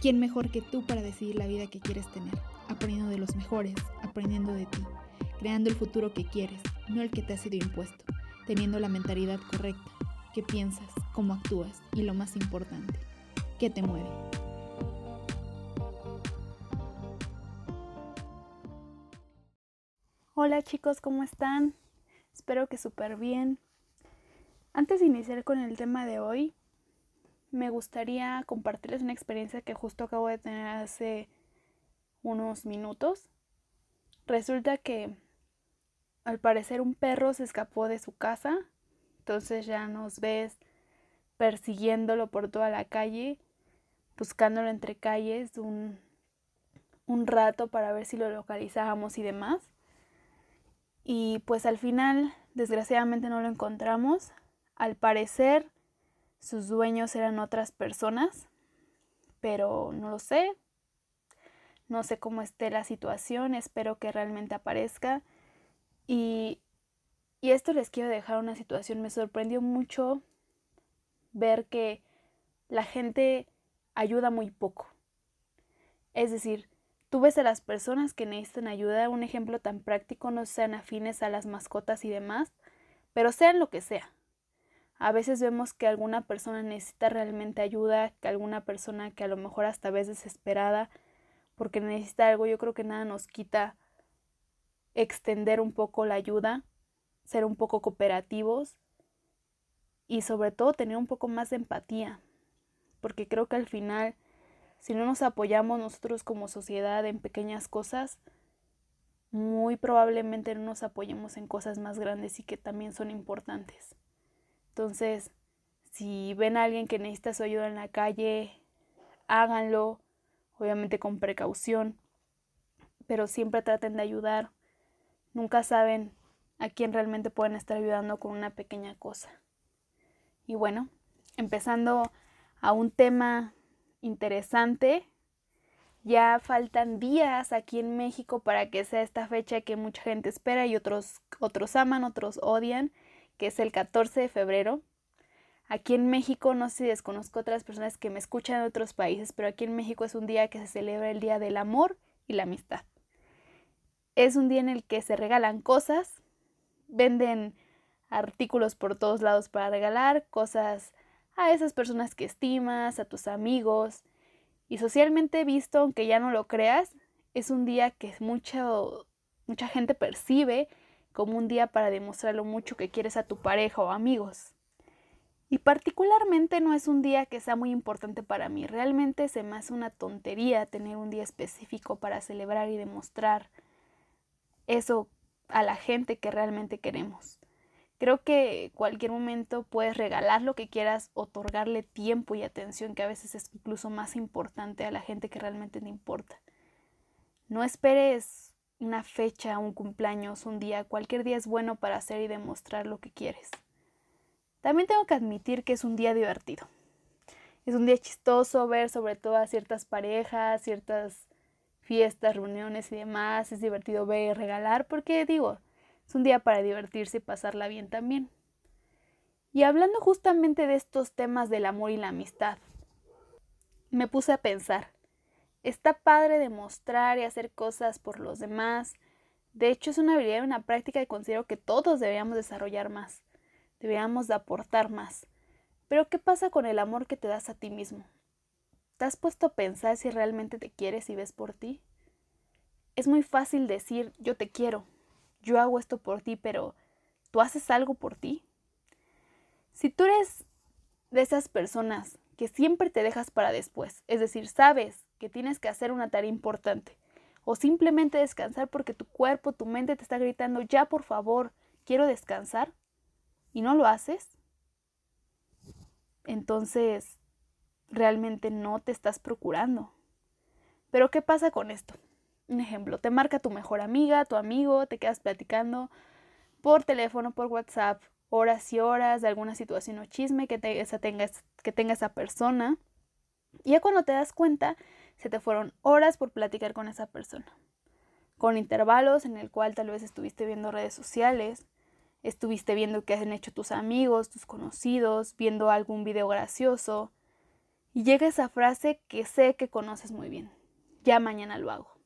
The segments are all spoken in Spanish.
¿Quién mejor que tú para decidir la vida que quieres tener? Aprendiendo de los mejores, aprendiendo de ti, creando el futuro que quieres, no el que te ha sido impuesto, teniendo la mentalidad correcta, qué piensas, cómo actúas y lo más importante, qué te mueve. Hola chicos, ¿cómo están? Espero que súper bien. Antes de iniciar con el tema de hoy, me gustaría compartirles una experiencia que justo acabo de tener hace unos minutos. Resulta que al parecer un perro se escapó de su casa, entonces ya nos ves persiguiéndolo por toda la calle, buscándolo entre calles un, un rato para ver si lo localizábamos y demás. Y pues al final, desgraciadamente no lo encontramos. Al parecer, sus dueños eran otras personas, pero no lo sé. No sé cómo esté la situación, espero que realmente aparezca. Y, y esto les quiero dejar una situación, me sorprendió mucho ver que la gente ayuda muy poco. Es decir, tú ves a las personas que necesitan ayuda, un ejemplo tan práctico, no sean afines a las mascotas y demás, pero sean lo que sea. A veces vemos que alguna persona necesita realmente ayuda, que alguna persona que a lo mejor hasta vez desesperada porque necesita algo, yo creo que nada nos quita extender un poco la ayuda, ser un poco cooperativos y sobre todo tener un poco más de empatía, porque creo que al final, si no nos apoyamos nosotros como sociedad en pequeñas cosas, muy probablemente no nos apoyemos en cosas más grandes y que también son importantes. Entonces, si ven a alguien que necesita su ayuda en la calle, háganlo, obviamente con precaución, pero siempre traten de ayudar. Nunca saben a quién realmente pueden estar ayudando con una pequeña cosa. Y bueno, empezando a un tema interesante, ya faltan días aquí en México para que sea esta fecha que mucha gente espera y otros, otros aman, otros odian que es el 14 de febrero. Aquí en México, no sé si desconozco otras personas que me escuchan de otros países, pero aquí en México es un día que se celebra el Día del Amor y la Amistad. Es un día en el que se regalan cosas, venden artículos por todos lados para regalar, cosas a esas personas que estimas, a tus amigos. Y socialmente visto, aunque ya no lo creas, es un día que mucho, mucha gente percibe como un día para demostrar lo mucho que quieres a tu pareja o amigos. Y particularmente no es un día que sea muy importante para mí, realmente se me hace una tontería tener un día específico para celebrar y demostrar eso a la gente que realmente queremos. Creo que cualquier momento puedes regalar lo que quieras, otorgarle tiempo y atención que a veces es incluso más importante a la gente que realmente te importa. No esperes una fecha, un cumpleaños, un día, cualquier día es bueno para hacer y demostrar lo que quieres. También tengo que admitir que es un día divertido. Es un día chistoso ver sobre todo a ciertas parejas, ciertas fiestas, reuniones y demás. Es divertido ver y regalar porque digo, es un día para divertirse y pasarla bien también. Y hablando justamente de estos temas del amor y la amistad, me puse a pensar, Está padre demostrar y hacer cosas por los demás. De hecho, es una habilidad y una práctica que considero que todos deberíamos desarrollar más. Deberíamos de aportar más. Pero ¿qué pasa con el amor que te das a ti mismo? ¿Te has puesto a pensar si realmente te quieres y ves por ti? Es muy fácil decir yo te quiero, yo hago esto por ti, pero ¿tú haces algo por ti? Si tú eres de esas personas que siempre te dejas para después, es decir, sabes que tienes que hacer una tarea importante o simplemente descansar porque tu cuerpo, tu mente te está gritando, ya por favor, quiero descansar y no lo haces, entonces realmente no te estás procurando. Pero ¿qué pasa con esto? Un ejemplo, te marca tu mejor amiga, tu amigo, te quedas platicando por teléfono, por WhatsApp, horas y horas de alguna situación o chisme que, tenga, que tenga esa persona. Y ya cuando te das cuenta, se te fueron horas por platicar con esa persona. Con intervalos en el cual tal vez estuviste viendo redes sociales, estuviste viendo qué han hecho tus amigos, tus conocidos, viendo algún video gracioso. Y llega esa frase que sé que conoces muy bien. Ya mañana lo hago.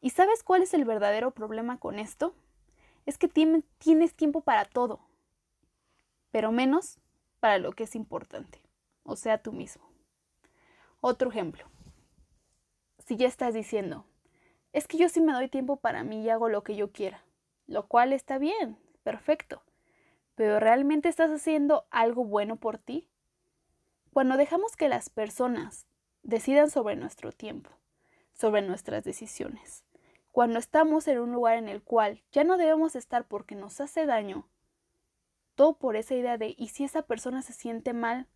¿Y sabes cuál es el verdadero problema con esto? Es que tienes tiempo para todo, pero menos para lo que es importante, o sea, tú mismo. Otro ejemplo. Si ya estás diciendo, es que yo sí me doy tiempo para mí y hago lo que yo quiera, lo cual está bien, perfecto, pero ¿realmente estás haciendo algo bueno por ti? Cuando dejamos que las personas decidan sobre nuestro tiempo, sobre nuestras decisiones, cuando estamos en un lugar en el cual ya no debemos estar porque nos hace daño, todo por esa idea de ¿y si esa persona se siente mal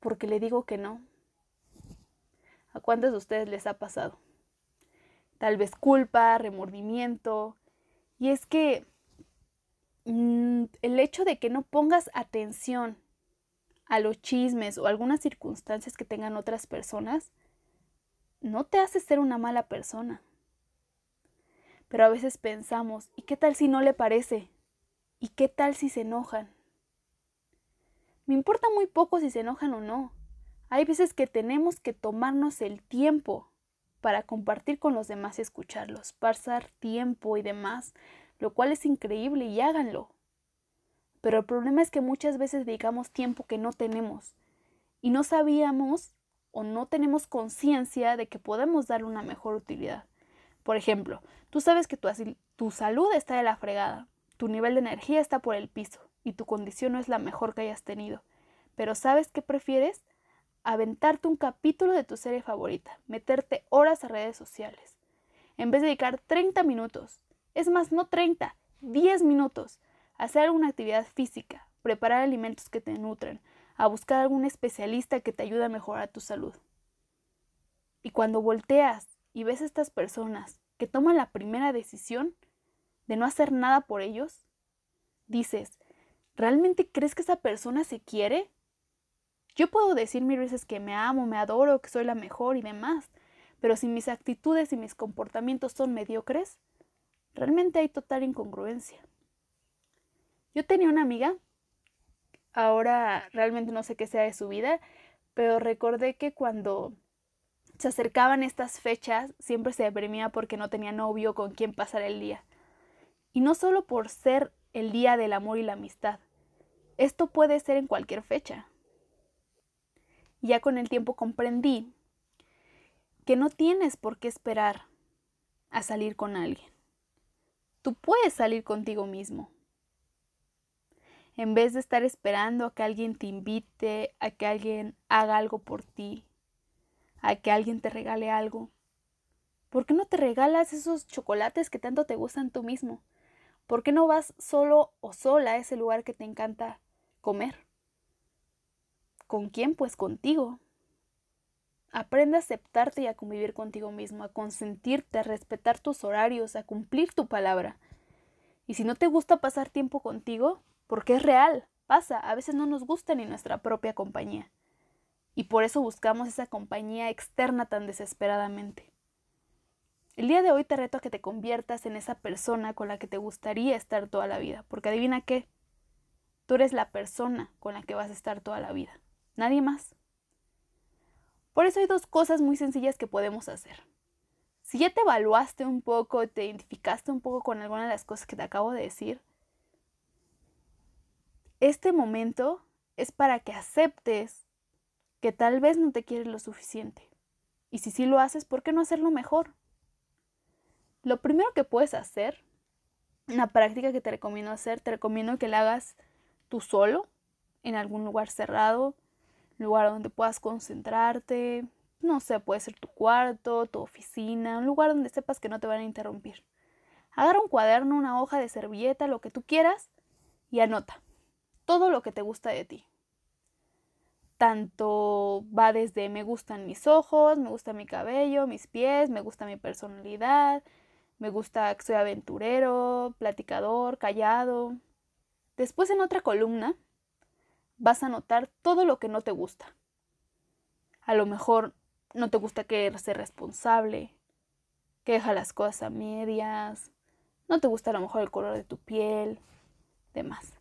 porque le digo que no? ¿A cuántos de ustedes les ha pasado? Tal vez culpa, remordimiento. Y es que mm, el hecho de que no pongas atención a los chismes o algunas circunstancias que tengan otras personas, no te hace ser una mala persona. Pero a veces pensamos, ¿y qué tal si no le parece? ¿Y qué tal si se enojan? Me importa muy poco si se enojan o no. Hay veces que tenemos que tomarnos el tiempo para compartir con los demás y escucharlos, pasar tiempo y demás, lo cual es increíble y háganlo. Pero el problema es que muchas veces dedicamos tiempo que no tenemos y no sabíamos o no tenemos conciencia de que podemos darle una mejor utilidad. Por ejemplo, tú sabes que tu, tu salud está de la fregada, tu nivel de energía está por el piso y tu condición no es la mejor que hayas tenido. Pero ¿sabes qué prefieres? Aventarte un capítulo de tu serie favorita, meterte horas a redes sociales. En vez de dedicar 30 minutos, es más, no 30, 10 minutos, a hacer alguna actividad física, preparar alimentos que te nutren, a buscar algún especialista que te ayude a mejorar tu salud. Y cuando volteas y ves a estas personas que toman la primera decisión de no hacer nada por ellos, dices, ¿realmente crees que esa persona se quiere? Yo puedo decir mil veces que me amo, me adoro, que soy la mejor y demás, pero si mis actitudes y mis comportamientos son mediocres, realmente hay total incongruencia. Yo tenía una amiga, ahora realmente no sé qué sea de su vida, pero recordé que cuando se acercaban estas fechas siempre se deprimía porque no tenía novio con quien pasar el día. Y no solo por ser el día del amor y la amistad. Esto puede ser en cualquier fecha ya con el tiempo comprendí que no tienes por qué esperar a salir con alguien. Tú puedes salir contigo mismo. En vez de estar esperando a que alguien te invite, a que alguien haga algo por ti, a que alguien te regale algo, ¿por qué no te regalas esos chocolates que tanto te gustan tú mismo? ¿Por qué no vas solo o sola a ese lugar que te encanta comer? ¿Con quién? Pues contigo. Aprende a aceptarte y a convivir contigo mismo, a consentirte, a respetar tus horarios, a cumplir tu palabra. Y si no te gusta pasar tiempo contigo, porque es real, pasa, a veces no nos gusta ni nuestra propia compañía. Y por eso buscamos esa compañía externa tan desesperadamente. El día de hoy te reto a que te conviertas en esa persona con la que te gustaría estar toda la vida, porque adivina qué, tú eres la persona con la que vas a estar toda la vida nadie más. Por eso hay dos cosas muy sencillas que podemos hacer. Si ya te evaluaste un poco, te identificaste un poco con alguna de las cosas que te acabo de decir, este momento es para que aceptes que tal vez no te quieres lo suficiente. Y si sí lo haces, ¿por qué no hacerlo mejor? Lo primero que puedes hacer, una práctica que te recomiendo hacer, te recomiendo que la hagas tú solo, en algún lugar cerrado, lugar donde puedas concentrarte, no sé, puede ser tu cuarto, tu oficina, un lugar donde sepas que no te van a interrumpir. Agarra un cuaderno, una hoja de servilleta, lo que tú quieras y anota todo lo que te gusta de ti. Tanto va desde me gustan mis ojos, me gusta mi cabello, mis pies, me gusta mi personalidad, me gusta que soy aventurero, platicador, callado. Después en otra columna vas a notar todo lo que no te gusta. A lo mejor no te gusta que ser responsable, que deja las cosas a medias, no te gusta a lo mejor el color de tu piel, demás.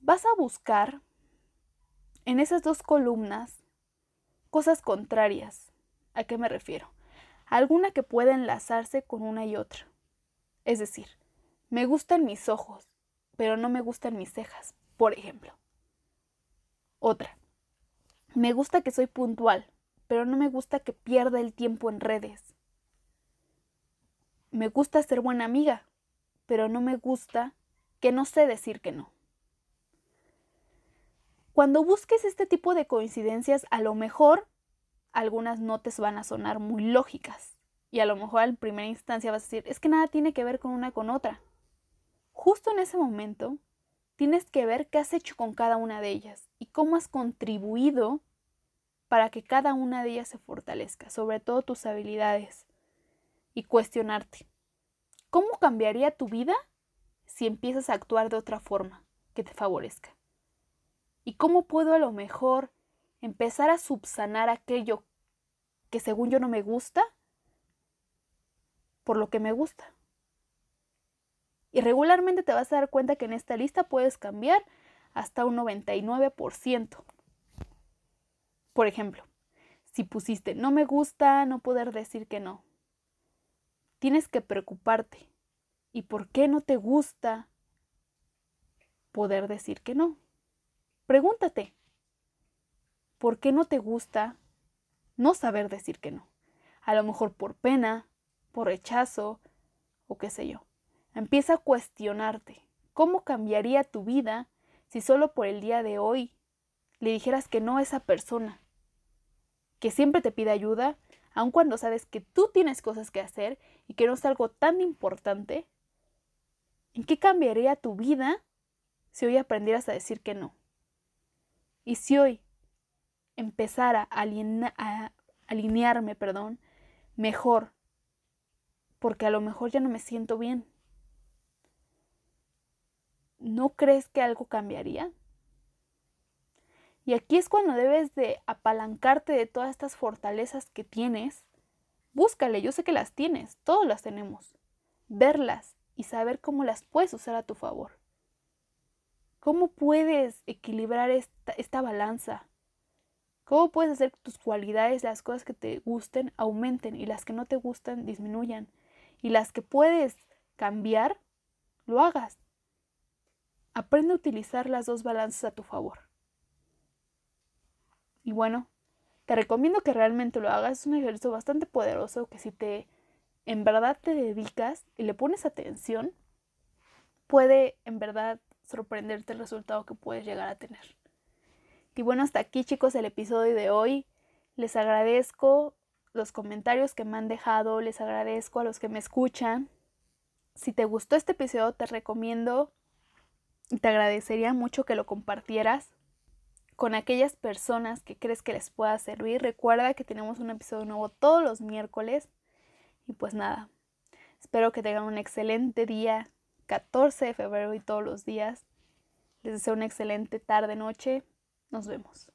Vas a buscar en esas dos columnas cosas contrarias. ¿A qué me refiero? Alguna que pueda enlazarse con una y otra. Es decir, me gustan mis ojos, pero no me gustan mis cejas, por ejemplo. Otra. Me gusta que soy puntual, pero no me gusta que pierda el tiempo en redes. Me gusta ser buena amiga, pero no me gusta que no sé decir que no. Cuando busques este tipo de coincidencias, a lo mejor algunas no te van a sonar muy lógicas. Y a lo mejor en primera instancia vas a decir, es que nada tiene que ver con una con otra. Justo en ese momento, tienes que ver qué has hecho con cada una de ellas y cómo has contribuido para que cada una de ellas se fortalezca, sobre todo tus habilidades, y cuestionarte, ¿cómo cambiaría tu vida si empiezas a actuar de otra forma que te favorezca? ¿Y cómo puedo a lo mejor empezar a subsanar aquello que según yo no me gusta por lo que me gusta? Y regularmente te vas a dar cuenta que en esta lista puedes cambiar hasta un 99%. Por ejemplo, si pusiste no me gusta, no poder decir que no. Tienes que preocuparte. ¿Y por qué no te gusta poder decir que no? Pregúntate, ¿por qué no te gusta no saber decir que no? A lo mejor por pena, por rechazo o qué sé yo. Empieza a cuestionarte. ¿Cómo cambiaría tu vida si solo por el día de hoy le dijeras que no a esa persona? que siempre te pide ayuda, aun cuando sabes que tú tienes cosas que hacer y que no es algo tan importante, ¿en qué cambiaría tu vida si hoy aprendieras a decir que no? Y si hoy empezara a, a alinearme, perdón, mejor, porque a lo mejor ya no me siento bien, ¿no crees que algo cambiaría? Y aquí es cuando debes de apalancarte de todas estas fortalezas que tienes. Búscale, yo sé que las tienes, todos las tenemos. Verlas y saber cómo las puedes usar a tu favor. ¿Cómo puedes equilibrar esta, esta balanza? ¿Cómo puedes hacer que tus cualidades, las cosas que te gusten, aumenten y las que no te gustan disminuyan? Y las que puedes cambiar, lo hagas. Aprende a utilizar las dos balanzas a tu favor. Y bueno, te recomiendo que realmente lo hagas. Es un ejercicio bastante poderoso que si te en verdad te dedicas y le pones atención, puede en verdad sorprenderte el resultado que puedes llegar a tener. Y bueno, hasta aquí chicos el episodio de hoy. Les agradezco los comentarios que me han dejado, les agradezco a los que me escuchan. Si te gustó este episodio, te recomiendo te agradecería mucho que lo compartieras con aquellas personas que crees que les pueda servir. Recuerda que tenemos un episodio nuevo todos los miércoles. Y pues nada, espero que tengan un excelente día, 14 de febrero y todos los días. Les deseo una excelente tarde, noche. Nos vemos.